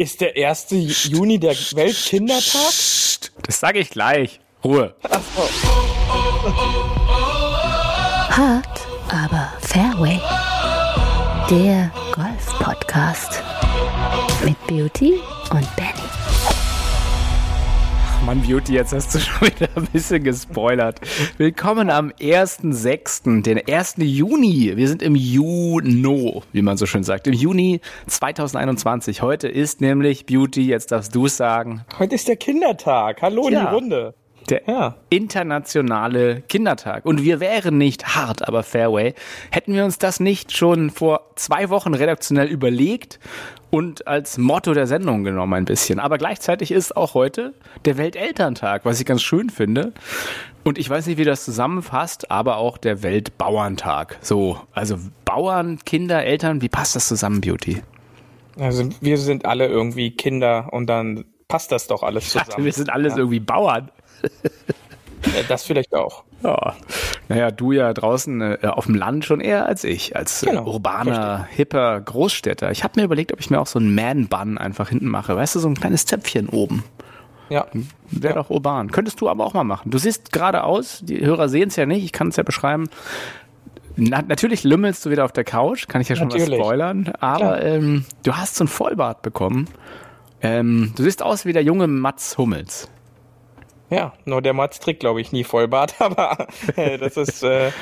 Ist der 1. Juni der Weltkindertag? Das sage ich gleich. Ruhe. Ach so. Hart, aber Fairway. Der Golf-Podcast. Mit Beauty und Benny. Mann, Beauty, jetzt hast du schon wieder ein bisschen gespoilert. Willkommen am 1.6., den 1. Juni. Wir sind im Juno, wie man so schön sagt. Im Juni 2021. Heute ist nämlich Beauty, jetzt darfst du es sagen. Heute ist der Kindertag. Hallo in die Runde. Der ja. internationale Kindertag. Und wir wären nicht hart, aber Fairway. Hätten wir uns das nicht schon vor zwei Wochen redaktionell überlegt und als Motto der Sendung genommen ein bisschen. Aber gleichzeitig ist auch heute der Weltelterntag, was ich ganz schön finde. Und ich weiß nicht, wie das zusammenfasst, aber auch der Weltbauerntag. So, also Bauern, Kinder, Eltern, wie passt das zusammen, Beauty? Also wir sind alle irgendwie Kinder und dann passt das doch alles zusammen. Ja, wir sind alles ja. irgendwie Bauern. Das vielleicht auch. Ja. Naja, du ja draußen äh, auf dem Land schon eher als ich, als äh, genau, urbaner, richtig. hipper Großstädter. Ich habe mir überlegt, ob ich mir auch so einen Man-Bun einfach hinten mache. Weißt du, so ein kleines Zäpfchen oben. Ja. Wäre ja. doch urban. Könntest du aber auch mal machen. Du siehst gerade aus, die Hörer sehen es ja nicht, ich kann es ja beschreiben. Na, natürlich lümmelst du wieder auf der Couch, kann ich ja schon natürlich. mal spoilern, aber ähm, du hast so ein Vollbart bekommen. Ähm, du siehst aus wie der junge Mats Hummels. Ja, nur der Mats trägt, glaube ich, nie Vollbart, aber äh, das ist, äh,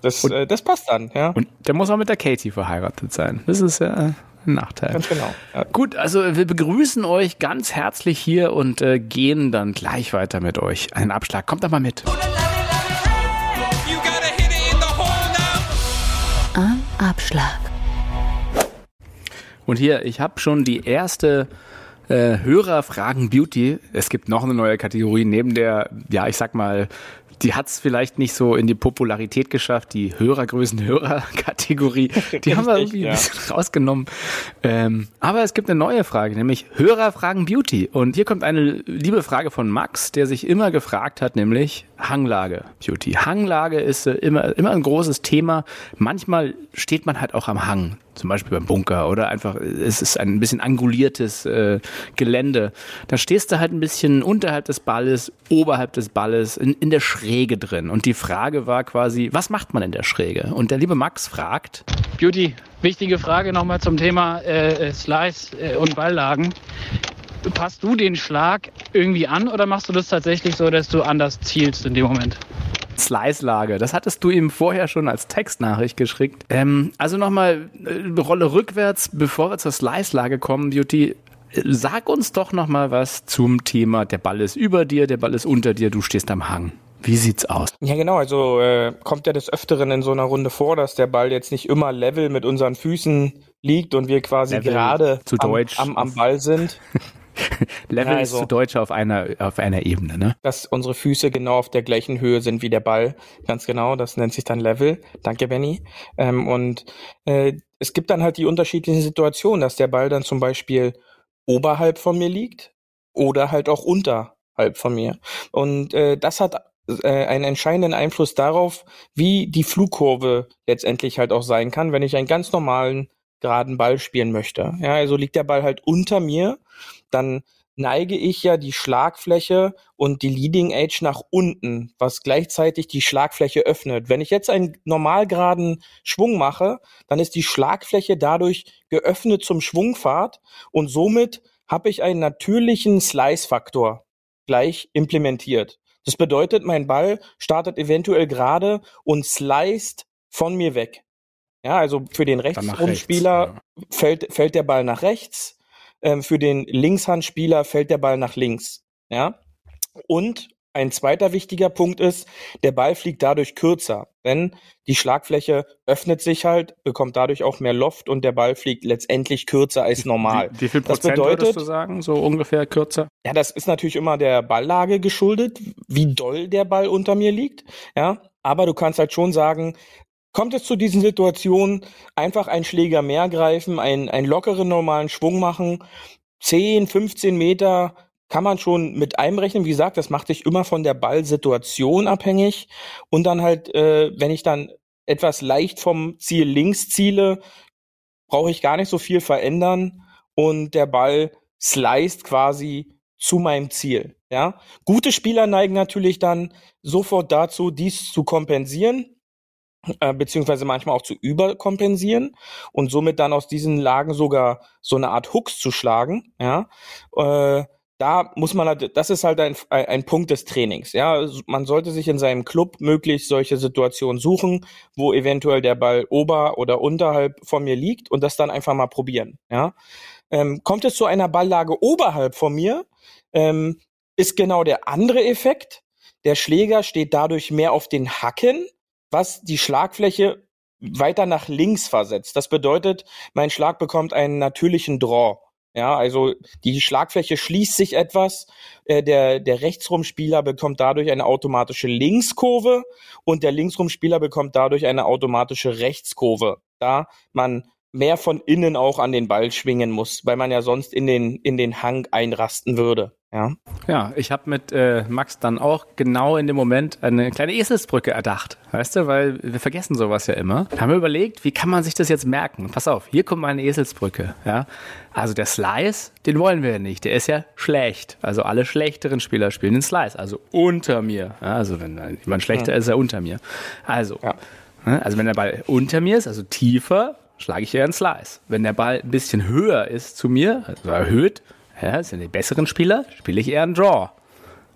das, und, äh, das passt dann, ja. Und der muss auch mit der Katie verheiratet sein. Das ist ja ein Nachteil. Ganz genau. Ja. Gut, also wir begrüßen euch ganz herzlich hier und äh, gehen dann gleich weiter mit euch. Ein Abschlag, kommt doch mal mit. Am Abschlag. Und hier, ich habe schon die erste äh, Hörer fragen Beauty. Es gibt noch eine neue Kategorie neben der, ja, ich sag mal, die hat es vielleicht nicht so in die Popularität geschafft, die Hörergrößen-Hörer-Kategorie. Die haben wir irgendwie ja. ein bisschen rausgenommen. Ähm, aber es gibt eine neue Frage, nämlich Hörer fragen Beauty. Und hier kommt eine liebe Frage von Max, der sich immer gefragt hat, nämlich Hanglage Beauty. Hanglage ist äh, immer, immer ein großes Thema. Manchmal steht man halt auch am Hang zum Beispiel beim Bunker oder einfach, es ist ein bisschen anguliertes äh, Gelände. Da stehst du halt ein bisschen unterhalb des Balles, oberhalb des Balles, in, in der Schräge drin. Und die Frage war quasi, was macht man in der Schräge? Und der liebe Max fragt. Beauty, wichtige Frage nochmal zum Thema äh, Slice äh, und Balllagen. Passt du den Schlag irgendwie an oder machst du das tatsächlich so, dass du anders zielst in dem Moment? Slice-Lage. Das hattest du ihm vorher schon als Textnachricht geschickt. Ähm, also nochmal äh, Rolle rückwärts, bevor wir zur Slice-Lage kommen, Beauty. Sag uns doch nochmal was zum Thema, der Ball ist über dir, der Ball ist unter dir, du stehst am Hang. Wie sieht's aus? Ja, genau. Also äh, kommt ja des Öfteren in so einer Runde vor, dass der Ball jetzt nicht immer level mit unseren Füßen liegt und wir quasi gerade am, am, am, Ball sind. Level ja, also, ist zu Deutsch auf einer, auf einer Ebene, ne? Dass unsere Füße genau auf der gleichen Höhe sind wie der Ball. Ganz genau. Das nennt sich dann Level. Danke, Benny. Ähm, und äh, es gibt dann halt die unterschiedlichen Situationen, dass der Ball dann zum Beispiel oberhalb von mir liegt oder halt auch unterhalb von mir. Und äh, das hat äh, einen entscheidenden Einfluss darauf, wie die Flugkurve letztendlich halt auch sein kann, wenn ich einen ganz normalen geraden Ball spielen möchte. Ja, also liegt der Ball halt unter mir, dann neige ich ja die Schlagfläche und die Leading Edge nach unten, was gleichzeitig die Schlagfläche öffnet. Wenn ich jetzt einen normal geraden Schwung mache, dann ist die Schlagfläche dadurch geöffnet zum Schwungpfad und somit habe ich einen natürlichen Slice-Faktor gleich implementiert. Das bedeutet, mein Ball startet eventuell gerade und sliced von mir weg. Ja, also für den Rechtsrumspieler ja. fällt, fällt der Ball nach rechts, ähm, für den Linkshandspieler fällt der Ball nach links. Ja. Und ein zweiter wichtiger Punkt ist, der Ball fliegt dadurch kürzer, denn die Schlagfläche öffnet sich halt, bekommt dadurch auch mehr Loft und der Ball fliegt letztendlich kürzer als normal. Wie, wie viel Prozent das bedeutet, würdest du sagen, so ungefähr kürzer? Ja, das ist natürlich immer der Balllage geschuldet, wie doll der Ball unter mir liegt, ja. Aber du kannst halt schon sagen, Kommt es zu diesen Situationen, einfach einen Schläger mehr greifen, einen, einen lockeren normalen Schwung machen, 10, 15 Meter kann man schon mit einberechnen. Wie gesagt, das macht sich immer von der Ballsituation abhängig. Und dann halt, äh, wenn ich dann etwas leicht vom Ziel links ziele, brauche ich gar nicht so viel verändern und der Ball sliced quasi zu meinem Ziel. Ja, gute Spieler neigen natürlich dann sofort dazu, dies zu kompensieren, beziehungsweise manchmal auch zu überkompensieren und somit dann aus diesen Lagen sogar so eine Art Hooks zu schlagen. Ja, äh, da muss man halt, das ist halt ein, ein Punkt des Trainings. Ja, man sollte sich in seinem Club möglichst solche Situationen suchen, wo eventuell der Ball ober- oder unterhalb von mir liegt und das dann einfach mal probieren. Ja, ähm, kommt es zu einer Balllage oberhalb von mir, ähm, ist genau der andere Effekt. Der Schläger steht dadurch mehr auf den Hacken, was die Schlagfläche weiter nach links versetzt. Das bedeutet, mein Schlag bekommt einen natürlichen Draw. Ja, also die Schlagfläche schließt sich etwas. Äh, der, der Rechtsrumspieler bekommt dadurch eine automatische Linkskurve und der Linksrumspieler bekommt dadurch eine automatische Rechtskurve, da man mehr von innen auch an den Ball schwingen muss, weil man ja sonst in den, in den Hang einrasten würde. Ja, ja ich habe mit äh, Max dann auch genau in dem Moment eine kleine Eselsbrücke erdacht. Weißt du, weil wir vergessen sowas ja immer. Da haben wir überlegt, wie kann man sich das jetzt merken? Pass auf, hier kommt meine Eselsbrücke. Ja? Also der Slice, den wollen wir ja nicht. Der ist ja schlecht. Also alle schlechteren Spieler spielen den Slice. Also unter mir. Ja? Also wenn jemand schlechter ja. ist, ist er unter mir. Also, ja. Ne? also wenn der Ball unter mir ist, also tiefer, schlage ich eher einen Slice. Wenn der Ball ein bisschen höher ist zu mir, also erhöht, ja, sind die besseren Spieler, spiele ich eher einen Draw.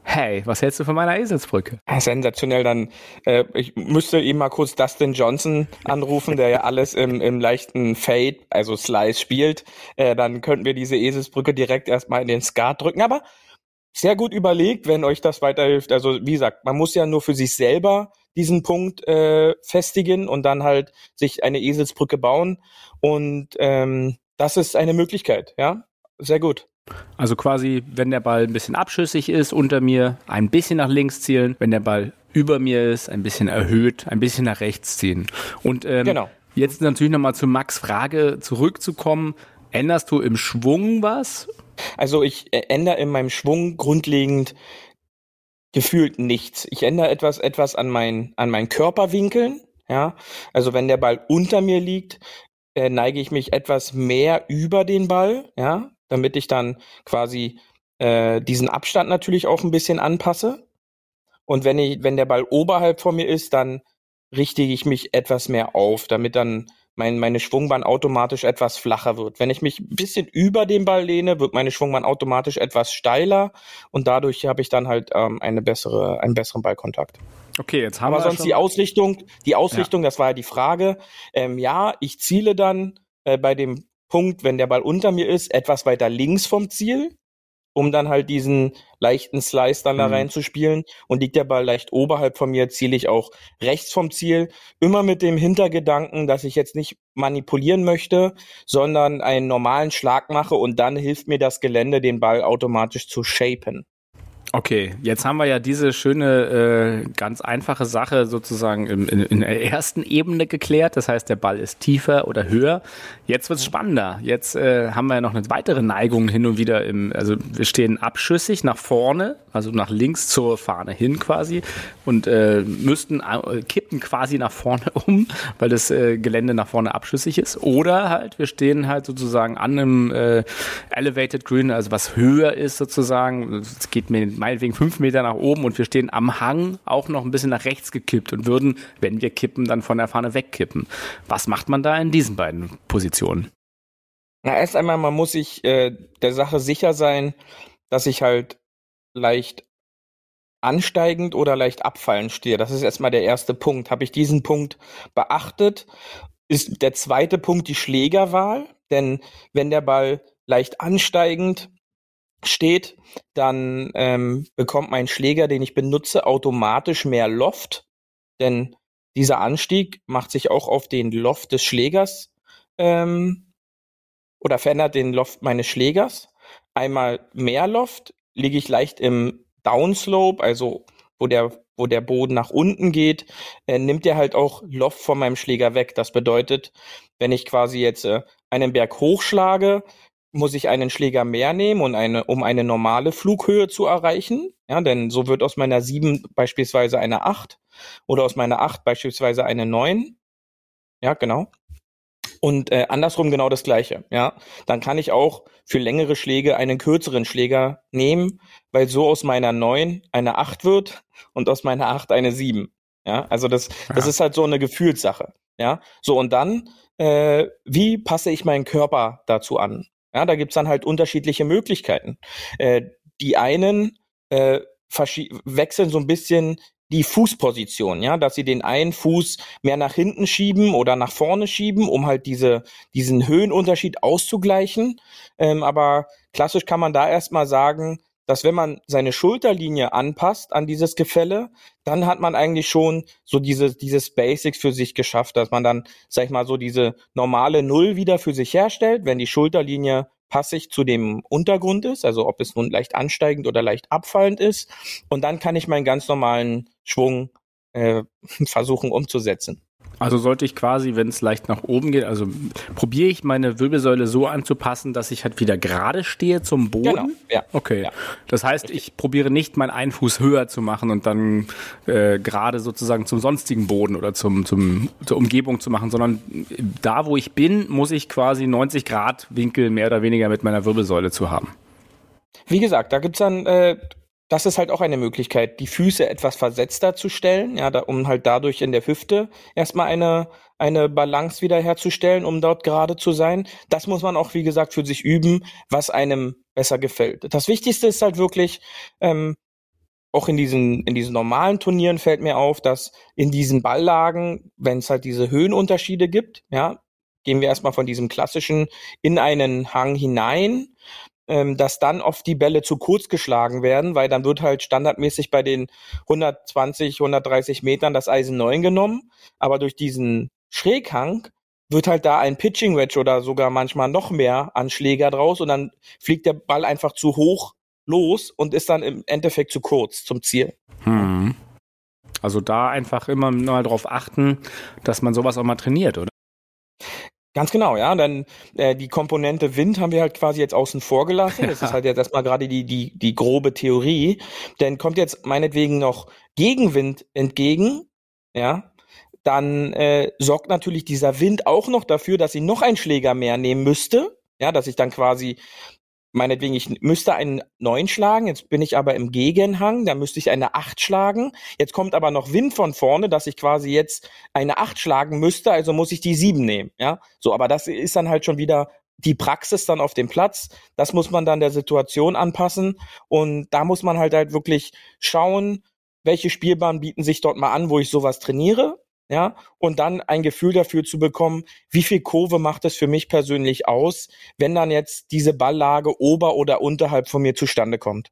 Hey, was hältst du von meiner Eselsbrücke? sensationell, dann äh, ich müsste eben mal kurz Dustin Johnson anrufen, der ja alles im, im leichten Fade, also Slice spielt. Äh, dann könnten wir diese Eselsbrücke direkt erstmal in den Skat drücken. Aber sehr gut überlegt, wenn euch das weiterhilft. Also wie gesagt, man muss ja nur für sich selber diesen Punkt äh, festigen und dann halt sich eine Eselsbrücke bauen. Und ähm, das ist eine Möglichkeit, ja. Sehr gut. Also quasi, wenn der Ball ein bisschen abschüssig ist unter mir, ein bisschen nach links zielen, wenn der Ball über mir ist, ein bisschen erhöht, ein bisschen nach rechts ziehen. Und ähm, genau. jetzt natürlich nochmal zu Max Frage zurückzukommen. Änderst du im Schwung was? Also ich äh, ändere in meinem Schwung grundlegend gefühlt nichts. Ich ändere etwas, etwas an meinen, an meinen Körperwinkeln. Ja, also wenn der Ball unter mir liegt, äh, neige ich mich etwas mehr über den Ball. Ja, damit ich dann quasi äh, diesen Abstand natürlich auch ein bisschen anpasse. Und wenn ich, wenn der Ball oberhalb von mir ist, dann richte ich mich etwas mehr auf, damit dann mein, meine Schwungbahn automatisch etwas flacher wird. Wenn ich mich ein bisschen über den Ball lehne, wird meine Schwungbahn automatisch etwas steiler und dadurch habe ich dann halt ähm, eine bessere, einen besseren Ballkontakt. Okay, jetzt haben Aber wir sonst die Ausrichtung, die Ausrichtung, ja. das war ja die Frage. Ähm, ja, ich ziele dann äh, bei dem Punkt, wenn der Ball unter mir ist, etwas weiter links vom Ziel, um dann halt diesen leichten Slice dann mhm. da reinzuspielen. Und liegt der Ball leicht oberhalb von mir, ziele ich auch rechts vom Ziel. Immer mit dem Hintergedanken, dass ich jetzt nicht manipulieren möchte, sondern einen normalen Schlag mache und dann hilft mir das Gelände, den Ball automatisch zu shapen. Okay, jetzt haben wir ja diese schöne, äh, ganz einfache Sache sozusagen in, in, in, der ersten Ebene geklärt. Das heißt, der Ball ist tiefer oder höher. Jetzt wird's spannender. Jetzt äh, haben wir ja noch eine weitere Neigung hin und wieder im, also wir stehen abschüssig nach vorne, also nach links zur Fahne hin quasi und äh, müssten äh, kippen quasi nach vorne um, weil das äh, Gelände nach vorne abschüssig ist. Oder halt, wir stehen halt sozusagen an einem äh, Elevated Green, also was höher ist sozusagen. Es geht mir meinetwegen fünf Meter nach oben und wir stehen am Hang auch noch ein bisschen nach rechts gekippt und würden, wenn wir kippen, dann von der Fahne wegkippen. Was macht man da in diesen beiden Positionen? Na, erst einmal, man muss sich äh, der Sache sicher sein, dass ich halt leicht ansteigend oder leicht abfallend stehe. Das ist erstmal der erste Punkt. Habe ich diesen Punkt beachtet, ist der zweite Punkt die Schlägerwahl. Denn wenn der Ball leicht ansteigend steht, dann ähm, bekommt mein Schläger, den ich benutze, automatisch mehr Loft, denn dieser Anstieg macht sich auch auf den Loft des Schlägers ähm, oder verändert den Loft meines Schlägers. Einmal mehr Loft, liege ich leicht im Downslope, also wo der wo der Boden nach unten geht, äh, nimmt er halt auch Loft von meinem Schläger weg. Das bedeutet, wenn ich quasi jetzt äh, einen Berg hochschlage, muss ich einen Schläger mehr nehmen, und eine, um eine normale Flughöhe zu erreichen. Ja, denn so wird aus meiner 7 beispielsweise eine 8 oder aus meiner 8 beispielsweise eine 9. Ja, genau. Und äh, andersrum genau das gleiche, ja. Dann kann ich auch für längere Schläge einen kürzeren Schläger nehmen, weil so aus meiner 9 eine 8 wird und aus meiner 8 eine 7. Ja, also das, das ist halt so eine Gefühlssache. Ja, so und dann, äh, wie passe ich meinen Körper dazu an? Ja, da gibt's dann halt unterschiedliche Möglichkeiten. Äh, die einen äh, wechseln so ein bisschen die Fußposition, ja, dass sie den einen Fuß mehr nach hinten schieben oder nach vorne schieben, um halt diese, diesen Höhenunterschied auszugleichen. Ähm, aber klassisch kann man da erstmal sagen, dass wenn man seine Schulterlinie anpasst an dieses Gefälle, dann hat man eigentlich schon so diese, dieses Basics für sich geschafft, dass man dann, sag ich mal, so diese normale Null wieder für sich herstellt, wenn die Schulterlinie passig zu dem Untergrund ist, also ob es nun leicht ansteigend oder leicht abfallend ist. Und dann kann ich meinen ganz normalen Schwung äh, versuchen umzusetzen. Also sollte ich quasi, wenn es leicht nach oben geht, also probiere ich meine Wirbelsäule so anzupassen, dass ich halt wieder gerade stehe zum Boden. Genau, ja. Okay. Ja. Das heißt, ich probiere nicht meinen einen Fuß höher zu machen und dann äh, gerade sozusagen zum sonstigen Boden oder zum, zum, zur Umgebung zu machen, sondern da, wo ich bin, muss ich quasi 90 Grad Winkel mehr oder weniger mit meiner Wirbelsäule zu haben. Wie gesagt, da gibt's dann äh, das ist halt auch eine Möglichkeit, die Füße etwas versetzter zu stellen, ja, da, um halt dadurch in der Hüfte erstmal eine, eine Balance wiederherzustellen, um dort gerade zu sein. Das muss man auch, wie gesagt, für sich üben, was einem besser gefällt. Das Wichtigste ist halt wirklich, ähm, auch in diesen, in diesen normalen Turnieren fällt mir auf, dass in diesen Balllagen, wenn es halt diese Höhenunterschiede gibt, ja, gehen wir erstmal von diesem klassischen in einen Hang hinein, ähm, dass dann oft die Bälle zu kurz geschlagen werden, weil dann wird halt standardmäßig bei den 120, 130 Metern das Eisen 9 genommen, aber durch diesen Schräghang wird halt da ein Pitching Wedge oder sogar manchmal noch mehr Anschläger draus und dann fliegt der Ball einfach zu hoch los und ist dann im Endeffekt zu kurz zum Ziel. Hm. Also da einfach immer mal drauf achten, dass man sowas auch mal trainiert, oder? Ganz genau, ja. Dann äh, die Komponente Wind haben wir halt quasi jetzt außen vor gelassen. Das ist halt jetzt erstmal gerade die, die, die grobe Theorie. Denn kommt jetzt meinetwegen noch Gegenwind entgegen, ja, dann äh, sorgt natürlich dieser Wind auch noch dafür, dass ich noch einen Schläger mehr nehmen müsste. Ja, dass ich dann quasi meinetwegen, ich müsste einen neun schlagen, jetzt bin ich aber im Gegenhang, da müsste ich eine acht schlagen. Jetzt kommt aber noch Wind von vorne, dass ich quasi jetzt eine acht schlagen müsste, also muss ich die sieben nehmen. Ja, so, aber das ist dann halt schon wieder die Praxis dann auf dem Platz. Das muss man dann der Situation anpassen und da muss man halt halt wirklich schauen, welche Spielbahnen bieten sich dort mal an, wo ich sowas trainiere ja, und dann ein Gefühl dafür zu bekommen, wie viel Kurve macht es für mich persönlich aus, wenn dann jetzt diese Balllage ober- oder unterhalb von mir zustande kommt.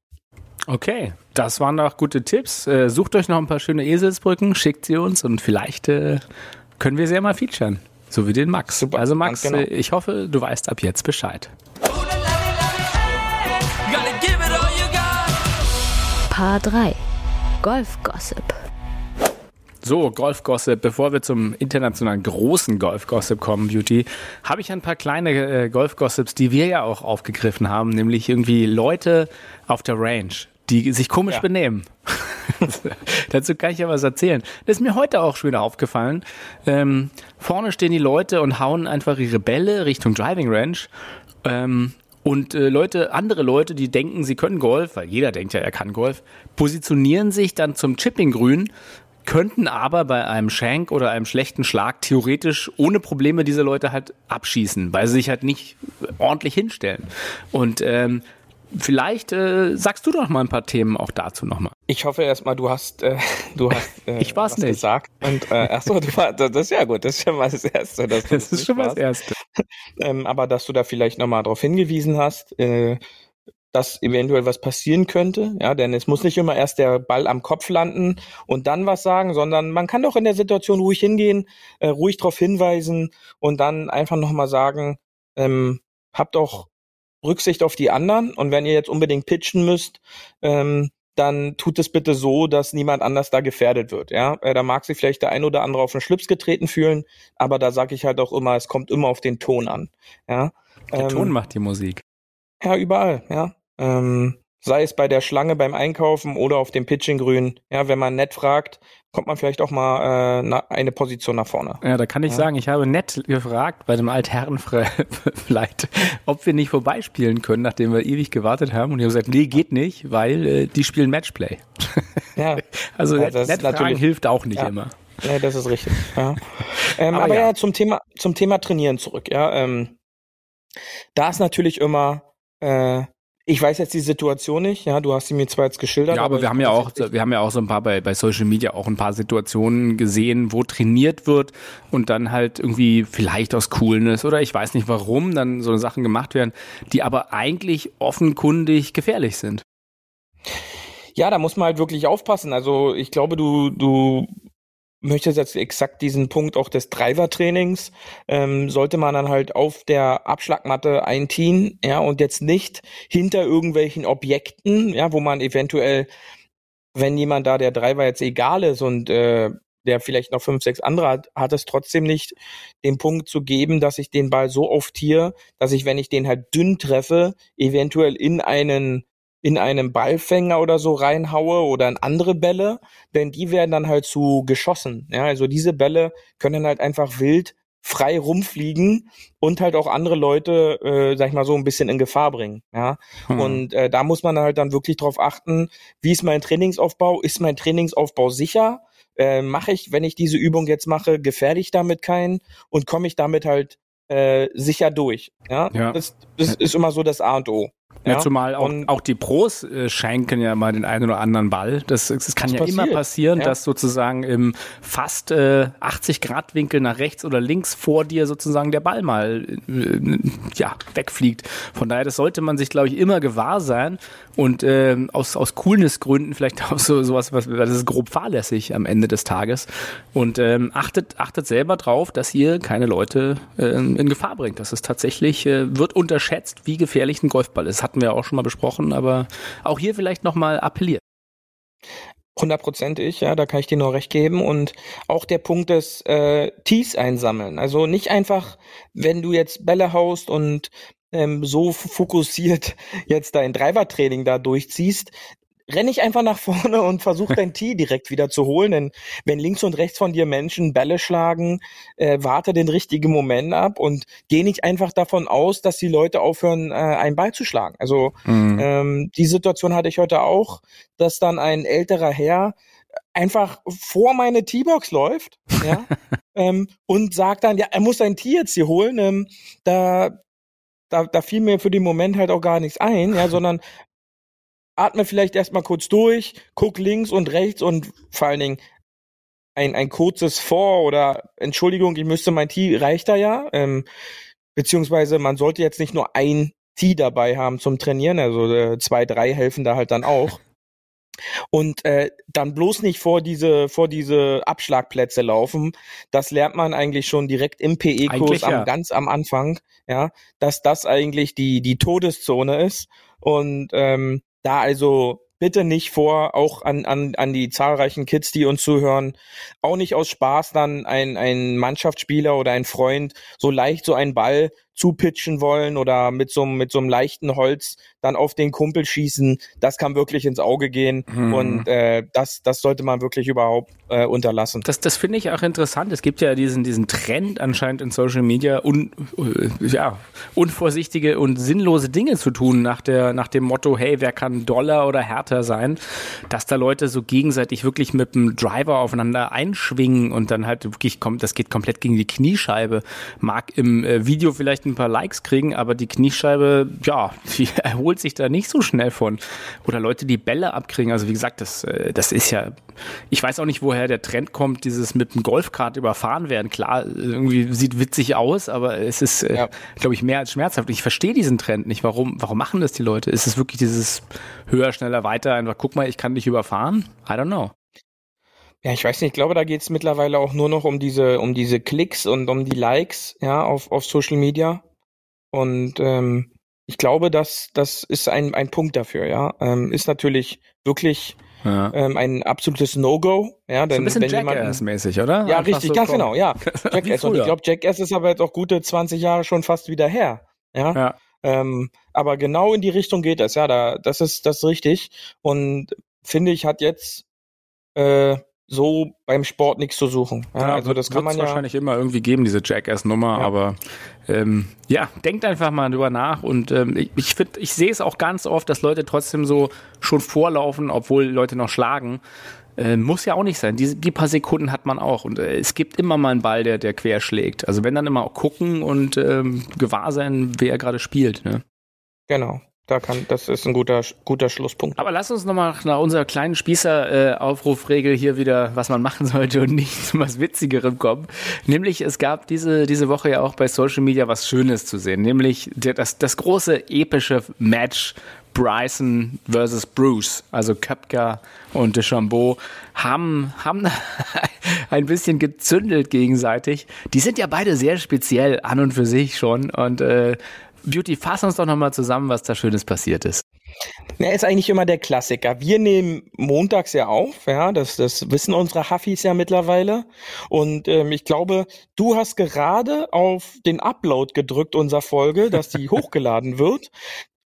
Okay, das waren doch gute Tipps. Äh, sucht euch noch ein paar schöne Eselsbrücken, schickt sie uns und vielleicht äh, können wir sie ja mal featuren. So wie den Max. Super, also Max, genau. äh, ich hoffe, du weißt ab jetzt Bescheid. Paar 3 Golf Gossip so, Golf-Gossip. Bevor wir zum internationalen großen Golf-Gossip kommen, Beauty, habe ich ein paar kleine äh, Golf-Gossips, die wir ja auch aufgegriffen haben, nämlich irgendwie Leute auf der Range, die sich komisch ja. benehmen. Dazu kann ich ja was erzählen. Das ist mir heute auch schon wieder aufgefallen. Ähm, vorne stehen die Leute und hauen einfach ihre Bälle Richtung Driving Range. Ähm, und äh, Leute, andere Leute, die denken, sie können Golf, weil jeder denkt ja, er kann Golf, positionieren sich dann zum Chipping-Grün könnten aber bei einem Shank oder einem schlechten Schlag theoretisch ohne Probleme diese Leute halt abschießen, weil sie sich halt nicht ordentlich hinstellen. Und ähm, Vielleicht äh, sagst du doch mal ein paar Themen auch dazu nochmal. Ich hoffe erstmal, du hast, äh, du hast äh, ich war's nicht. gesagt. Und äh, achso, du war, das ist ja gut, das ist schon mal das Erste. das, das ist schon mal das Erste. ähm, aber dass du da vielleicht nochmal drauf hingewiesen hast, äh, dass eventuell was passieren könnte, ja, denn es muss nicht immer erst der Ball am Kopf landen und dann was sagen, sondern man kann doch in der Situation ruhig hingehen, äh, ruhig darauf hinweisen und dann einfach nochmal sagen, ähm, habt auch Rücksicht auf die anderen und wenn ihr jetzt unbedingt pitchen müsst, ähm, dann tut es bitte so, dass niemand anders da gefährdet wird. Ja, äh, da mag sich vielleicht der ein oder andere auf den Schlips getreten fühlen, aber da sage ich halt auch immer, es kommt immer auf den Ton an. Ja, der ähm, Ton macht die Musik. Ja, überall. Ja, ähm, sei es bei der Schlange beim Einkaufen oder auf dem Pitching-Grün. Ja, wenn man nett fragt, kommt man vielleicht auch mal äh, eine Position nach vorne. Ja, da kann ich ja. sagen, ich habe nett gefragt bei dem Altherrenflight, ob wir nicht vorbeispielen können, nachdem wir ewig gewartet haben. Und die haben gesagt, nee, geht nicht, weil äh, die spielen Matchplay. Ja. also ja, nett, nett fragen hilft auch nicht ja. immer. Ja, das ist richtig. Ja. Ähm, aber, aber ja. ja, zum Thema zum Thema Trainieren zurück. Ja, ähm, da ist natürlich immer äh, ich weiß jetzt die Situation nicht, ja, du hast sie mir zwar jetzt geschildert. Ja, aber, aber wir haben ja auch, wir haben ja auch so ein paar bei, bei Social Media auch ein paar Situationen gesehen, wo trainiert wird und dann halt irgendwie vielleicht aus Coolness oder ich weiß nicht warum dann so Sachen gemacht werden, die aber eigentlich offenkundig gefährlich sind. Ja, da muss man halt wirklich aufpassen. Also ich glaube, du, du möchte jetzt exakt diesen Punkt auch des Driver-Trainings, ähm, sollte man dann halt auf der Abschlagmatte einziehen, ja, und jetzt nicht hinter irgendwelchen Objekten, ja, wo man eventuell, wenn jemand da der Driver jetzt egal ist und äh, der vielleicht noch fünf, sechs andere hat, hat es trotzdem nicht den Punkt zu geben, dass ich den Ball so oft hier, dass ich, wenn ich den halt dünn treffe, eventuell in einen in einem Ballfänger oder so reinhaue oder in andere Bälle, denn die werden dann halt zu geschossen. Ja, also diese Bälle können halt einfach wild frei rumfliegen und halt auch andere Leute, äh, sag ich mal so, ein bisschen in Gefahr bringen. Ja, hm. und äh, da muss man halt dann wirklich drauf achten, wie ist mein Trainingsaufbau? Ist mein Trainingsaufbau sicher? Äh, mache ich, wenn ich diese Übung jetzt mache, gefährde ich damit keinen und komme ich damit halt äh, sicher durch. Ja, ja. Das, das ist immer so das A und O. Ja, ja, zumal auch, auch die Pros äh, schenken ja mal den einen oder anderen Ball. Das, das kann ja passiert. immer passieren, ja. dass sozusagen im fast äh, 80 Grad Winkel nach rechts oder links vor dir sozusagen der Ball mal äh, ja wegfliegt. Von daher, das sollte man sich glaube ich immer gewahr sein und äh, aus aus Coolness-Gründen vielleicht auch so sowas, was das ist grob fahrlässig am Ende des Tages und ähm, achtet achtet selber drauf, dass ihr keine Leute äh, in Gefahr bringt. Das ist tatsächlich äh, wird unterschätzt, wie gefährlich ein Golfball ist hatten wir auch schon mal besprochen, aber auch hier vielleicht nochmal appelliert. Hundertprozentig, ja, da kann ich dir nur recht geben. Und auch der Punkt des äh, Tees einsammeln. Also nicht einfach, wenn du jetzt Bälle haust und ähm, so fokussiert jetzt dein Driver-Training da durchziehst, renn ich einfach nach vorne und versuch dein Tee direkt wieder zu holen. Denn wenn links und rechts von dir Menschen Bälle schlagen, äh, warte den richtigen Moment ab und geh nicht einfach davon aus, dass die Leute aufhören, äh, einen Ball zu schlagen. Also mhm. ähm, die Situation hatte ich heute auch, dass dann ein älterer Herr einfach vor meine T-Box läuft, ja, ähm, und sagt dann, ja, er muss sein Tee jetzt hier holen. Ähm, da da, da fiel mir für den Moment halt auch gar nichts ein, ja, sondern atme vielleicht erstmal kurz durch, guck links und rechts und vor allen Dingen ein, ein kurzes Vor oder Entschuldigung, ich müsste mein Tee, reicht da ja. Ähm, beziehungsweise man sollte jetzt nicht nur ein Tee dabei haben zum Trainieren, also äh, zwei, drei helfen da halt dann auch. Und äh, dann bloß nicht vor diese vor diese Abschlagplätze laufen. Das lernt man eigentlich schon direkt im PE-Kurs ja. ganz am Anfang, ja, dass das eigentlich die die Todeszone ist. Und ähm, da also bitte nicht vor, auch an, an, an die zahlreichen Kids, die uns zuhören, auch nicht aus Spaß dann ein, ein Mannschaftsspieler oder ein Freund so leicht so einen Ball zupitchen wollen oder mit so, mit so einem leichten Holz dann auf den Kumpel schießen, das kann wirklich ins Auge gehen hm. und äh, das, das sollte man wirklich überhaupt äh, unterlassen. Das, das finde ich auch interessant. Es gibt ja diesen, diesen Trend anscheinend in Social Media, un, äh, ja, unvorsichtige und sinnlose Dinge zu tun nach, der, nach dem Motto, hey, wer kann doller oder härter sein, dass da Leute so gegenseitig wirklich mit dem Driver aufeinander einschwingen und dann halt wirklich kommt, das geht komplett gegen die Kniescheibe. Mag im äh, Video vielleicht ein paar Likes kriegen, aber die Kniescheibe, ja, die erholt sich da nicht so schnell von. Oder Leute, die Bälle abkriegen. Also wie gesagt, das, äh, das ist ja, ich weiß auch nicht, woher der Trend kommt, dieses mit dem Golfkart überfahren werden. Klar, irgendwie sieht witzig aus, aber es ist, äh, ja. glaube ich, mehr als schmerzhaft. Ich verstehe diesen Trend nicht. Warum, warum machen das die Leute? Ist es wirklich dieses höher, schneller, weiter, einfach guck mal, ich kann dich überfahren? I don't know. Ja, ich weiß nicht, ich glaube, da geht es mittlerweile auch nur noch um diese, um diese Klicks und um die Likes, ja, auf, auf Social Media. Und ähm, ich glaube, dass das ist ein, ein Punkt dafür, ja. Ähm, ist natürlich wirklich ja. ähm, ein absolutes No-Go. Ja, denn, so ein bisschen Jackass-mäßig, oder? Ja, Einfach richtig, so ganz komm. genau, ja. Jackass. Und ich glaube, Jackass ist aber jetzt auch gute 20 Jahre schon fast wieder her. Ja. ja. Ähm, aber genau in die Richtung geht das, ja, da, das ist das ist richtig. Und finde ich, hat jetzt äh, so beim Sport nichts zu suchen. Ja, Ja, also das kann man ja. wahrscheinlich immer irgendwie geben, diese Jackass-Nummer, Ja. aber ähm, ja, denkt einfach mal drüber nach und ähm, ich, ich finde, ich sehe es auch ganz oft, dass Leute trotzdem so schon vorlaufen, obwohl Leute noch schlagen. Äh, muss ja auch nicht sein. Die, die paar Sekunden hat man auch. Und äh, es gibt immer mal einen Ball, der, der quer schlägt. Also wenn dann immer auch gucken und ähm, gewahr sein, wer gerade spielt. Ne? Genau. Da kann, das ist ein guter, guter Schlusspunkt. Aber lass uns nochmal nach unserer kleinen Spießer-Aufrufregel hier wieder, was man machen sollte und nicht zu was Witzigerem kommen. Nämlich, es gab diese, diese Woche ja auch bei Social Media was Schönes zu sehen. Nämlich der, das, das große epische Match Bryson versus Bruce, also Köpker und Deschambeau, haben, haben ein bisschen gezündelt gegenseitig. Die sind ja beide sehr speziell an und für sich schon. Und äh, Beauty, fass uns doch nochmal zusammen, was da Schönes passiert ist. Ja, ist eigentlich immer der Klassiker. Wir nehmen montags ja auf, ja, das, das wissen unsere Huffis ja mittlerweile. Und ähm, ich glaube, du hast gerade auf den Upload gedrückt unserer Folge, dass die hochgeladen wird.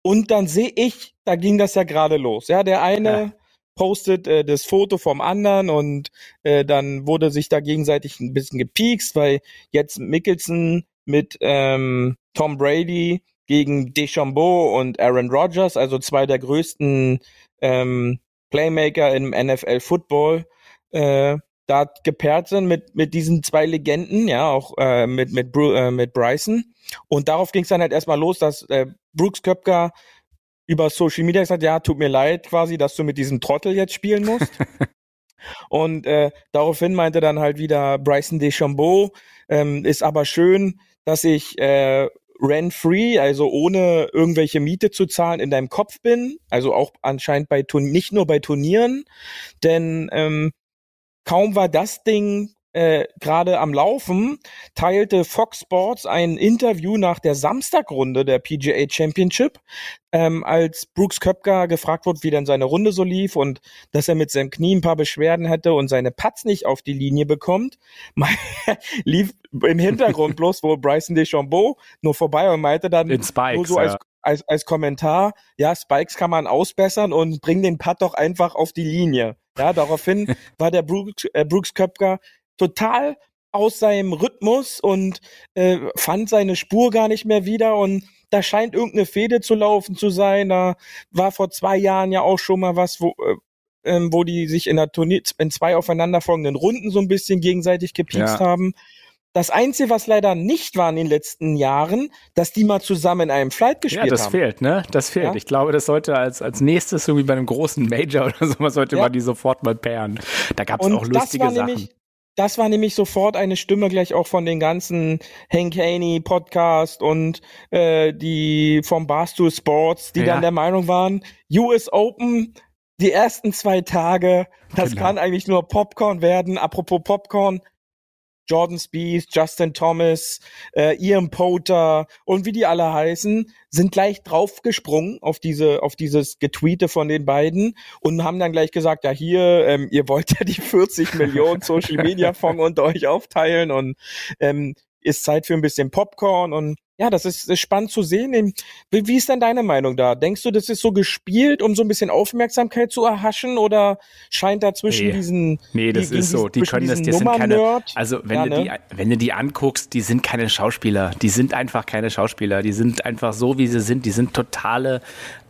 Und dann sehe ich, da ging das ja gerade los. Ja, der eine Ja. postet äh, das Foto vom anderen und äh, dann wurde sich da gegenseitig ein bisschen gepiekst, weil jetzt Mickelson mit ähm, Tom Brady gegen Deschambeau und Aaron Rodgers, also zwei der größten ähm, Playmaker im NFL Football, äh, da gepaart sind mit mit diesen zwei Legenden, ja, auch äh, mit mit Bru äh, mit Bryson. Und darauf ging es dann halt erstmal los, dass äh, Brooks Köpker über Social Media gesagt, ja, tut mir leid quasi, dass du mit diesem Trottel jetzt spielen musst. Und äh, daraufhin meinte dann halt wieder Bryson DeChambeau, ähm, ist aber schön, dass ich äh, rent-free, also ohne irgendwelche Miete zu zahlen, in deinem Kopf bin. Also auch anscheinend bei Turn nicht nur bei Turnieren, denn ähm, kaum war das Ding äh, gerade am Laufen, teilte Fox Sports ein Interview nach der Samstagrunde der PGA Championship, ähm, als Brooks Köpker gefragt wurde, wie denn seine Runde so lief und dass er mit seinem Knie ein paar Beschwerden hätte und seine Putts nicht auf die Linie bekommt, lief im Hintergrund bloß wo Bryson DeChambeau nur vorbei und meinte dann Spikes, nur so als, ja. als, als Kommentar, ja, Spikes kann man ausbessern und bring den Putt doch einfach auf die Linie. Ja, daraufhin war der Brooks, äh, Brooks Köpker total aus seinem Rhythmus und äh, fand seine Spur gar nicht mehr wieder und da scheint irgendeine Fehde zu laufen zu sein. Da war vor zwei Jahren ja auch schon mal was, wo, äh, ähm, wo die sich in, der Turnier, in zwei aufeinanderfolgenden Runden so ein bisschen gegenseitig gepiekst Ja. haben. Das Einzige, was leider nicht war in den letzten Jahren, dass die mal zusammen in einem Flight gespielt Ja, das haben. fehlt, ne? Das fehlt. Ja. Ich glaube, das sollte als, als nächstes irgendwie bei einem großen Major oder sowas sollte Ja. man die sofort mal pairen. Da gab es auch lustige Sachen. nämlich, das war nämlich sofort eine Stimme gleich auch von den ganzen Hank Haney Podcast und äh, die vom Barstool Sports, die Ja. dann der Meinung waren, US Open, die ersten zwei Tage, das Genau. kann eigentlich nur Popcorn werden. Apropos Popcorn, Jordan Spieth, Justin Thomas, äh, Ian Poter und wie die alle heißen, sind gleich draufgesprungen auf diese, auf dieses Getweete von den beiden und haben dann gleich gesagt, ja hier, ähm, ihr wollt ja die 40 Millionen Social Media Fonds unter euch aufteilen und ähm, ist Zeit für ein bisschen Popcorn und ja, das ist, ist spannend zu sehen. Wie, wie ist denn deine Meinung da? Denkst du, das ist so gespielt, um so ein bisschen Aufmerksamkeit zu erhaschen oder scheint da zwischen Nee. diesen Nee, das die- ist so. Die können das, die sind keine. Also wenn Ja, du ne? die, wenn du die anguckst, die sind keine Schauspieler. Die sind einfach keine Schauspieler. Die sind einfach so, wie sie sind. Die sind totale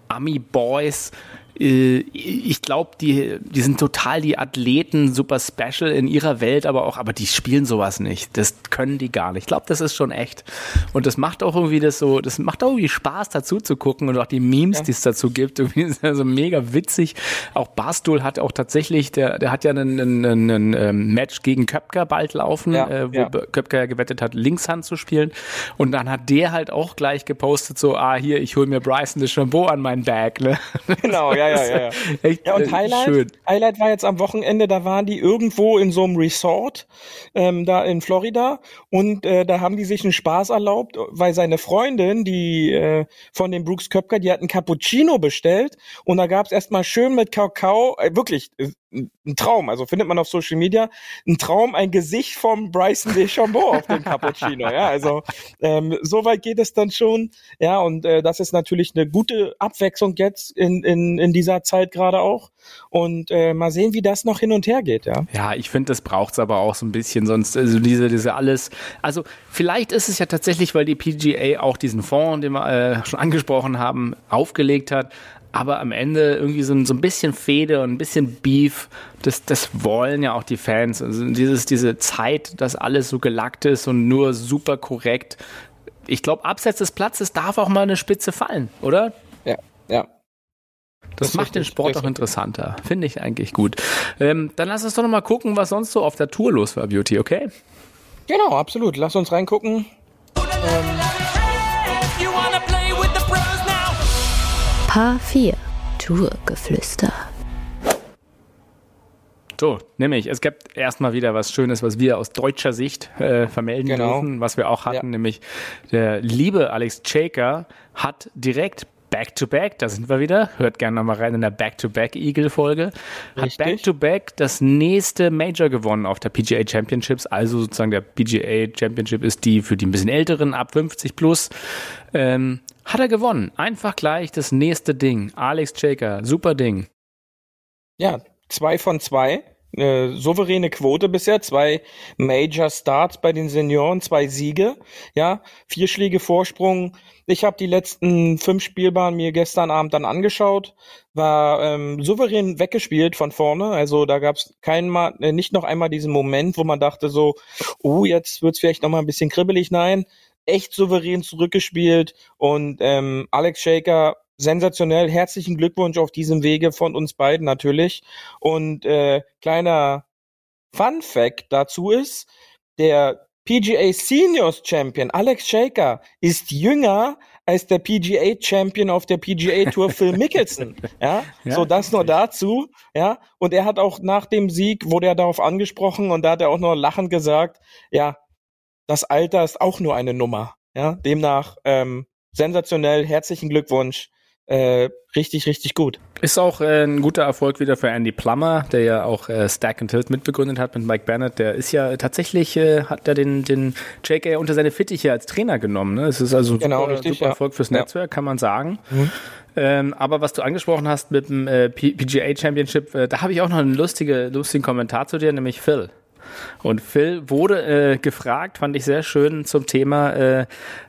Ami-Boys. Äh, Ich glaube, die, die sind total die Athleten, super special in ihrer Welt, aber auch, aber die spielen sowas nicht. Das können die gar nicht. Ich glaube, das ist schon echt. Und das macht auch irgendwie das so, das macht auch irgendwie Spaß dazu zu gucken und auch die Memes, die es dazu gibt, irgendwie ist also mega witzig. Auch Barstool hat auch tatsächlich, der, der hat ja einen, einen, einen ähm, Match gegen Köpker bald laufen, Ja, äh, wo ja. Köpker ja gewettet hat, Linkshand zu spielen. Und dann hat der halt auch gleich gepostet, so, ah, hier, ich hol mir Bryson de Chambeau an mein Bag, ne? Genau, ja, ja, ja. ja. Echt, Ja, und äh, Highlight, schön. Highlight war jetzt am Wochenende, da waren die irgendwo in so einem Resort ähm, da in Florida und äh, da haben die sich einen Spaß erlaubt, weil seine Freundin, die äh, von dem Brooks Köpker, die hat einen Cappuccino bestellt und da gab's erstmal schön mit Kakao, äh, wirklich, äh, ein Traum. Also findet man auf Social Media ein Traum, ein Gesicht vom Bryson DeChambeau auf dem Cappuccino. Ja, also ähm, so weit geht es dann schon. Ja, und äh, das ist natürlich eine gute Abwechslung jetzt in, in, in dieser Zeit gerade auch. Und äh, mal sehen, wie das noch hin und her geht. Ja, ja ich finde, das braucht's aber auch so ein bisschen. Sonst also diese diese alles. Also vielleicht ist es ja tatsächlich, weil die PGA auch diesen Fonds, den wir äh, schon angesprochen haben, aufgelegt hat aber am Ende irgendwie so ein, so ein bisschen Fede und ein bisschen Beef, das, das wollen ja auch die Fans. Also dieses, diese Zeit, dass alles so gelackt ist und nur super korrekt. Ich glaube, abseits des Platzes darf auch mal eine Spitze fallen, oder? Ja, ja. Das, das macht richtig, den Sport richtig. auch interessanter. Finde ich eigentlich gut. Ähm, dann lass uns doch noch mal gucken, was sonst so auf der Tour los war, Beauty, okay? Genau, absolut. Lass uns reingucken. Ähm Paar 4 Tourgeflüster. So, nämlich, es gibt erstmal wieder was Schönes, was wir aus deutscher Sicht äh, vermelden genau. dürfen, was wir auch hatten, ja. nämlich der liebe Alex Chaker hat direkt Back-to-Back, da sind wir wieder, hört gerne nochmal rein in der Back-to-Back-Eagle-Folge, hat Back-to-Back das nächste Major gewonnen auf der PGA Championships, also sozusagen der PGA Championship ist die für die ein bisschen älteren, ab 50 plus, ähm, hat er gewonnen. Einfach gleich das nächste Ding. Alex Chaker, super Ding. Ja, zwei von zwei. Äh, souveräne Quote bisher, zwei Major Starts bei den Senioren, zwei Siege, ja, vier Schläge Vorsprung. Ich habe die letzten fünf Spielbahnen mir gestern Abend dann angeschaut, war ähm, souverän weggespielt von vorne, also da gab es Mal, äh, nicht noch einmal diesen Moment, wo man dachte so, oh, jetzt wird's vielleicht noch mal ein bisschen kribbelig. Nein, echt souverän zurückgespielt und ähm, Alex Shaker sensationell. Herzlichen Glückwunsch auf diesem Wege von uns beiden natürlich. Und äh, kleiner Fun Fact dazu ist, der PGA Seniors Champion Alex Shaker ist jünger als der PGA Champion auf der PGA Tour Phil Mickelson. Ja, ja so das nur dazu. Ja, und er hat auch nach dem Sieg wurde er darauf angesprochen und da hat er auch noch lachend gesagt, ja, das Alter ist auch nur eine Nummer. Ja, demnach ähm, sensationell, herzlichen Glückwunsch. Äh, richtig, richtig gut. Ist auch äh, ein guter Erfolg wieder für Andy Plummer, der ja auch äh, Stack and Tilt mitbegründet hat mit Mike Bennett. Der ist ja tatsächlich, äh, hat er den, den JK unter seine Fittiche als Trainer genommen. Ne? Es ist also genau, super, richtig, super Erfolg fürs Netzwerk, kann man sagen. Mhm. Ähm, aber was du angesprochen hast mit dem äh, PGA Championship, äh, da habe ich auch noch einen lustige, lustigen Kommentar zu dir, nämlich Phil. Und Phil wurde äh, gefragt, fand ich sehr schön zum Thema, äh,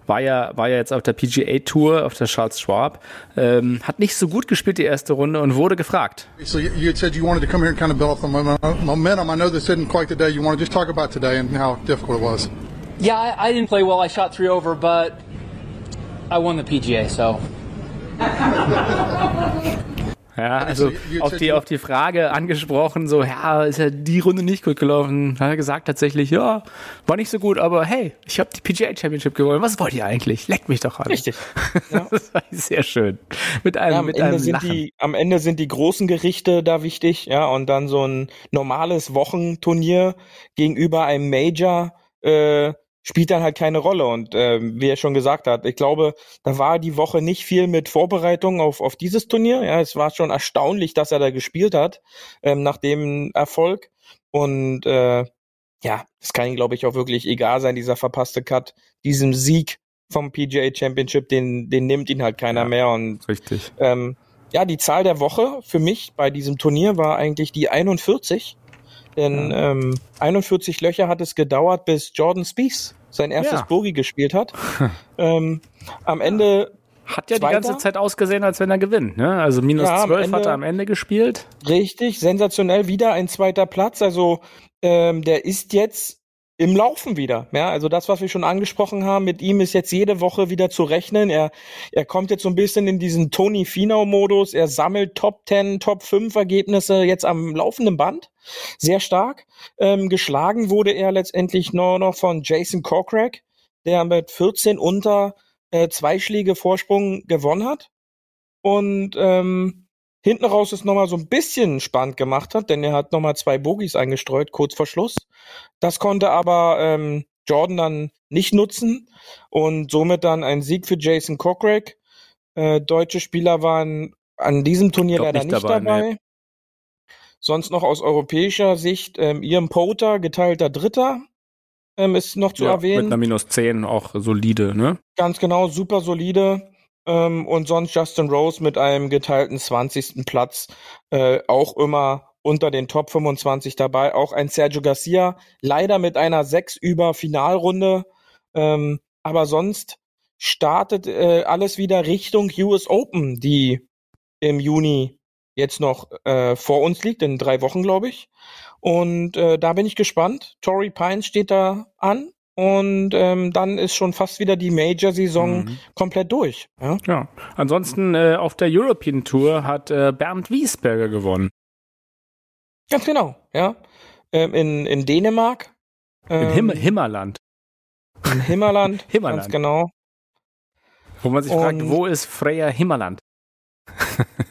war ja war ja jetzt auf der PGA Tour, auf der Charles Schwab, ähm, hat nicht so gut gespielt die erste Runde und wurde gefragt. So you had said you wanted to come here and kind of build up the momentum. I know this isn't quite the day you want to just talk about today and how difficult it was. Yeah, I, I didn't play well. I shot three over, but I won the PGA, so. Ja, also auf die, auf die Frage angesprochen, so, ja, ist ja die Runde nicht gut gelaufen, hat er gesagt tatsächlich, ja, war nicht so gut, aber hey, ich habe die PGA Championship gewonnen, was wollt ihr eigentlich? Leckt mich doch an. Richtig. Ja. das war sehr schön. Mit einem, ja, am mit Ende einem sind Lachen. Die, am Ende sind die großen Gerichte da wichtig, ja, und dann so ein normales Wochenturnier gegenüber einem Major, äh, spielt dann halt keine Rolle. Und äh, wie er schon gesagt hat, ich glaube, da war die Woche nicht viel mit Vorbereitung auf, auf dieses Turnier. Ja, es war schon erstaunlich, dass er da gespielt hat, ähm, nach dem Erfolg. Und äh, ja, es kann ihm, glaube ich, auch wirklich egal sein, dieser verpasste Cut, diesem Sieg vom PGA Championship, den, den nimmt ihn halt keiner Ja, mehr. Und Richtig. ähm, ja, die Zahl der Woche für mich bei diesem Turnier war eigentlich die 41. Denn ähm, 41 Löcher hat es gedauert, bis Jordan Spieth sein erstes Ja. Bogey gespielt hat. ähm, am Ende Hat ja die Zweiter? ganze Zeit ausgesehen, als wenn er gewinnt, ne? Also minus Ja, am 12 hat Ende- er am Ende gespielt. richtig, sensationell wieder ein zweiter Platz. Also ähm, der ist jetzt im Laufen wieder. Ja, also das, was wir schon angesprochen haben, mit ihm ist jetzt jede Woche wieder zu rechnen. Er, er kommt jetzt so ein bisschen in diesen Tony Finau-Modus. Er sammelt Top 10, Top 5 Ergebnisse jetzt am laufenden Band. Sehr stark. Ähm, geschlagen wurde er letztendlich nur noch von Jason Kokrak, der mit 14 unter äh, zwei Schläge Vorsprung gewonnen hat. Und ähm, hinten raus ist nochmal so ein bisschen spannend gemacht hat, denn er hat nochmal zwei Bogies eingestreut, kurz vor Schluss. Das konnte aber ähm, Jordan dann nicht nutzen und somit dann ein Sieg für Jason Kokrak. Äh, deutsche Spieler waren an diesem Turnier leider nicht nicht dabei, dabei. nee. sonst noch aus europäischer Sicht ähm, Ian Poter, geteilter Dritter, ähm, ist noch zu ja, erwähnen. Mit einer minus 10 auch solide, ne? Ganz genau, super solide. Ähm, und sonst Justin Rose mit einem geteilten 20. Platz äh, auch immer unter den Top 25 dabei. Auch ein Sergio Garcia, leider mit einer 6 über Finalrunde. Ähm, aber sonst startet äh, alles wieder Richtung US Open, die im Juni jetzt noch äh, vor uns liegt, in drei Wochen, glaube ich. Und äh, da bin ich gespannt. Tory Pines steht da an. Und ähm, dann ist schon fast wieder die Major-Saison Mhm. komplett durch. Ja? Ja. Ansonsten äh, auf der European Tour hat äh, Bernd Wiesberger gewonnen. Ganz genau, ja. Ähm, in, in Dänemark. Ähm, Him Himmerland. Im Himmerland. Himmerland. Ganz genau. Wo man sich fragt, und- wo ist Freya Himmerland?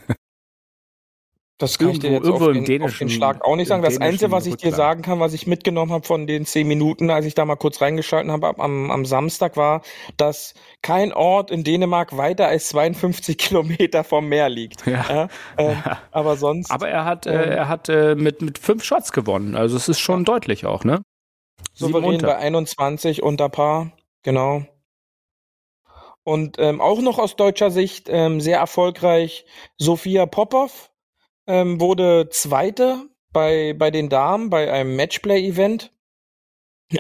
Das kann ich dir Irgendwo- jetzt auf irgendwo im den, auf den Schlag auch nicht sagen. Das Einzige, was ich dir sagen kann, was ich mitgenommen habe von den zehn Minuten, als ich da mal kurz reingeschalten habe am, am Samstag, war, dass kein Ort in Dänemark weiter als 52 Kilometer vom Meer liegt. Ja. ähm, Aber sonst. Aber er hat, Ähm. äh, er hat äh, mit, mit fünf Shots gewonnen. Also es ist schon deutlich auch, ne? Souverän bei 21 unter Paar, genau. Und ähm, auch noch aus deutscher Sicht ähm, sehr erfolgreich Sophia Popov ähm, wurde Zweite bei, bei den Damen bei einem Matchplay-Event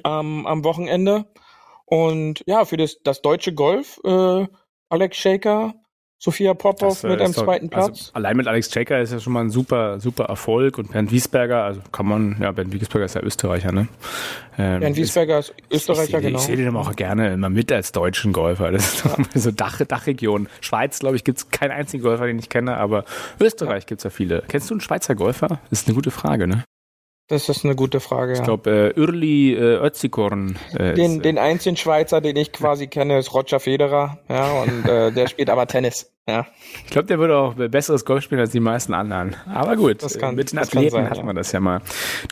ähm, am Wochenende. Und ja, für das, das deutsche Golf, äh, Alex Shaker, Sophia Popov Das, äh, mit einem doch- zweiten Platz. Also allein mit Alex Checker ist ja schon mal ein super, super Erfolg. Und Bernd Wiesberger, also kann man, ja, Bernd Wiesberger ist ja Österreicher, ne? Ähm, Bernd Wiesberger ist Österreicher, ich, ich, genau. Ich sehe den auch gerne immer mit als deutschen Golfer. Das ist doch mal so Dach, Dachregion. Schweiz, glaube ich, gibt es keinen einzigen Golfer, den ich kenne, aber Österreich gibt es ja viele. Kennst du einen Schweizer Golfer? Das ist eine gute Frage, ne? Das ist eine gute Frage, Ich ja. glaube, äh, Ürli äh, Ötzikorn. Äh, Den, ist, äh, den einzigen Schweizer, den ich quasi kenne, ist Roger Federer, ja, und äh, der spielt aber Tennis, ja. Ich glaube, der würde auch besseres Golf spielen als die meisten anderen. Aber gut, kann- mit den Athleten sein, hat ja. man das ja mal.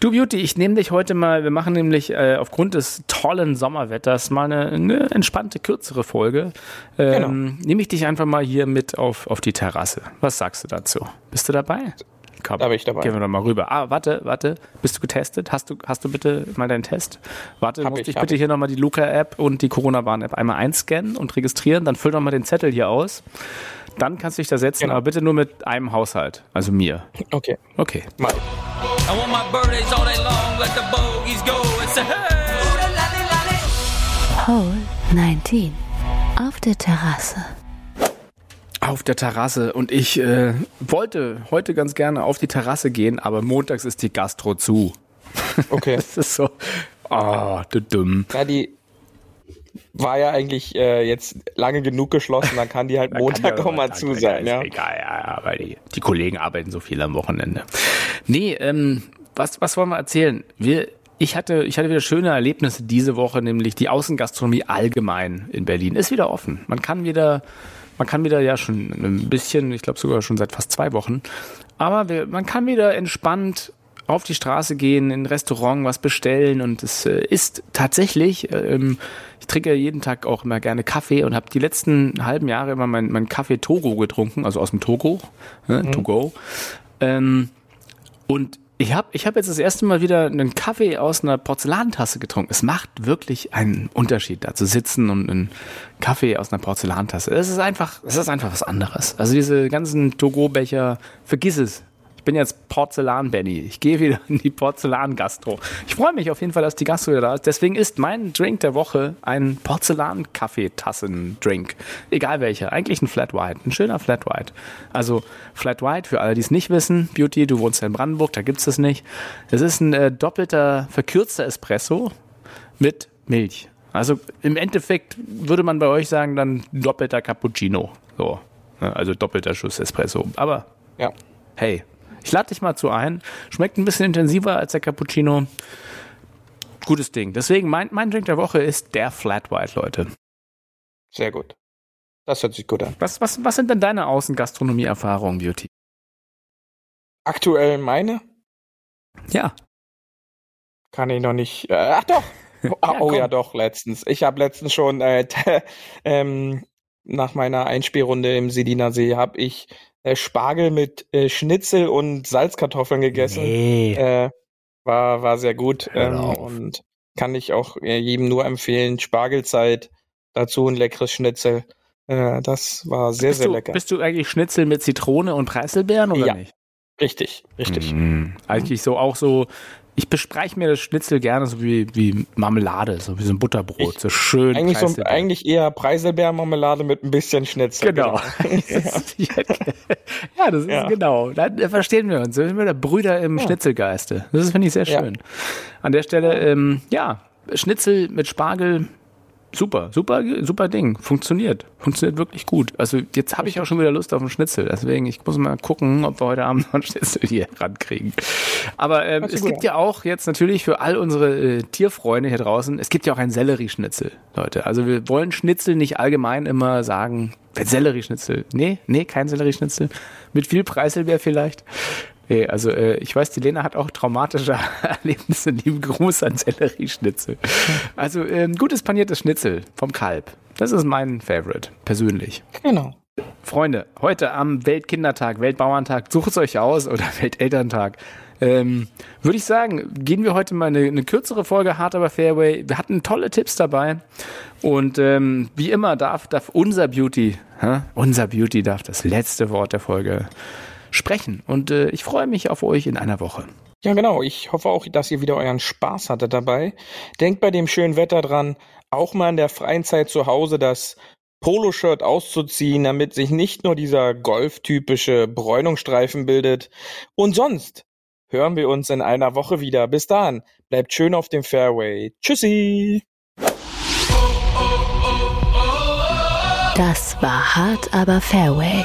Du Beauty, ich nehme dich heute mal, wir machen nämlich äh, aufgrund des tollen Sommerwetters mal eine, eine entspannte, kürzere Folge. Ähm, Genau. Nehme ich dich einfach mal hier mit auf, auf die Terrasse. Was sagst du dazu? Bist du dabei? Komm, Da bin ich dabei. Gehen wir doch mal rüber. Ah, warte, warte. Bist du getestet? Hast du, hast du bitte mal deinen Test? Warte, Hab musst ich, dich bitte ich. hier nochmal die Luca-App und die Corona-Warn-App einmal einscannen und registrieren. Dann füll doch mal den Zettel hier aus. Dann kannst du dich da setzen, Genau. aber bitte nur mit einem Haushalt. Also mir. Okay, Okay. mal. I want my birthdays all day long, let the bogeys go and say, hey! Hole 19. Auf der Terrasse. Auf der Terrasse. Und ich äh, wollte heute ganz gerne auf die Terrasse gehen, aber montags ist die Gastro zu. Okay. Das ist so. Ah, du dumm. Ja, die war ja eigentlich äh, jetzt lange genug geschlossen, dann kann die halt Montag ja auch mal zu sein, ja. Egal, ja, ja, weil die, die Kollegen arbeiten so viel am Wochenende. Nee, ähm, was, was wollen wir erzählen? Wir, ich hatte, ich hatte wieder schöne Erlebnisse diese Woche, nämlich die Außengastronomie allgemein in Berlin ist wieder offen. Man kann wieder, man kann wieder ja schon ein bisschen, ich glaube sogar schon seit fast zwei Wochen, aber wir, man kann wieder entspannt auf die Straße gehen, in ein Restaurant was bestellen und es äh, ist tatsächlich, ähm, ich trinke ja jeden Tag auch immer gerne Kaffee und habe die letzten halben Jahre immer meinen mein Kaffee Togo getrunken, also aus dem Togo, ne, to go. Ähm, und ich habe ich hab jetzt das erste Mal wieder einen Kaffee aus einer Porzellantasse getrunken. Es macht wirklich einen Unterschied, da zu sitzen und einen Kaffee aus einer Porzellantasse. Es ist einfach, es ist einfach was anderes. Also diese ganzen Togo-Becher, vergiss es. Ich bin jetzt Porzellan-Benny. Ich gehe wieder in die Porzellan-Gastro. Ich freue mich auf jeden Fall, dass die Gastro wieder da ist. Deswegen ist mein Drink der Woche ein Porzellan-Kaffeetassen-Drink. Egal welcher. Eigentlich ein Flat White. Ein schöner Flat White. Also Flat White, für alle, die es nicht wissen, Beauty, du wohnst ja in Brandenburg, da gibt's das nicht. Es ist ein äh, doppelter, verkürzter Espresso mit Milch. Also im Endeffekt würde man bei euch sagen, dann doppelter Cappuccino. So. Ne, Also doppelter Schuss Espresso. Aber Ja. hey, ich lade dich mal zu ein. Schmeckt ein bisschen intensiver als der Cappuccino. Gutes Ding. Deswegen, mein, mein Drink der Woche ist der Flat White, Leute. Sehr gut. Das hört sich gut an. Was, was, was sind denn deine Außengastronomie-Erfahrungen, Beauty? Aktuell meine Ja. kann ich noch nicht. Äh, ach doch. Oh, Ja, oh ja, doch, letztens. Ich habe letztens schon äh, ähm, nach meiner Einspielrunde im Sediner See habe ich äh, Spargel mit äh, Schnitzel und Salzkartoffeln gegessen. Nee. Äh, war, war sehr gut ähm, und kann ich auch äh, jedem nur empfehlen. Spargelzeit, dazu ein leckeres Schnitzel. Äh, das war sehr, bist, sehr du, lecker. bist du eigentlich Schnitzel mit Zitrone und Preiselbeeren oder Ja. nicht? richtig, richtig. Mm, Eigentlich so auch so, ich bespreche mir das Schnitzel gerne so wie, wie Marmelade, so wie so ein Butterbrot, Ich- so schön. Eigentlich, so, eigentlich eher Preiselbeermarmelade mit ein bisschen Schnitzel. Genau. ja, das ist Ja. genau. Da, verstehen wir uns. Da sind wir da Brüder im Schnitzelgeiste. Das finde ich sehr Ja. schön. An der Stelle, ähm, ja, Schnitzel mit Spargel, super, super, super Ding. Funktioniert. Funktioniert wirklich gut. Also jetzt habe ich auch schon wieder Lust auf einen Schnitzel. Deswegen, ich muss mal gucken, ob wir heute Abend noch einen Schnitzel hier rankriegen. Aber ähm, es gibt an. ja auch jetzt natürlich für all unsere äh, Tierfreunde hier draußen, es gibt ja auch einen Sellerieschnitzel, Leute. Also wir wollen Schnitzel nicht allgemein immer sagen, Sellerieschnitzel. Nee, nee, kein Sellerieschnitzel. Mit viel Preiselbeer vielleicht. Nee, also äh, ich weiß, die Lena hat auch traumatische Erlebnisse. Lieben Gruß an Sellerieschnitzel. Also ähm, gutes paniertes Schnitzel vom Kalb. Das ist mein Favorite, persönlich. Genau. Freunde, heute am Weltkindertag, Weltbauerntag, sucht es euch aus oder Weltelterntag. Ähm, Würde ich sagen, gehen wir heute mal eine, eine kürzere Folge Hard aber Fairway. Wir hatten tolle Tipps dabei. Und ähm, wie immer darf, darf unser Beauty, hä? unser Beauty darf das letzte Wort der Folge sprechen. Und äh, ich freue mich auf euch in einer Woche. Ja, genau. Ich hoffe auch, dass ihr wieder euren Spaß hattet dabei. Denkt bei dem schönen Wetter dran, auch mal in der freien Zeit zu Hause das Poloshirt auszuziehen, damit sich nicht nur dieser golftypische Bräunungsstreifen bildet. Und sonst hören wir uns in einer Woche wieder. Bis dahin, bleibt schön auf dem Fairway. Tschüssi! Das war hart, aber Fairway.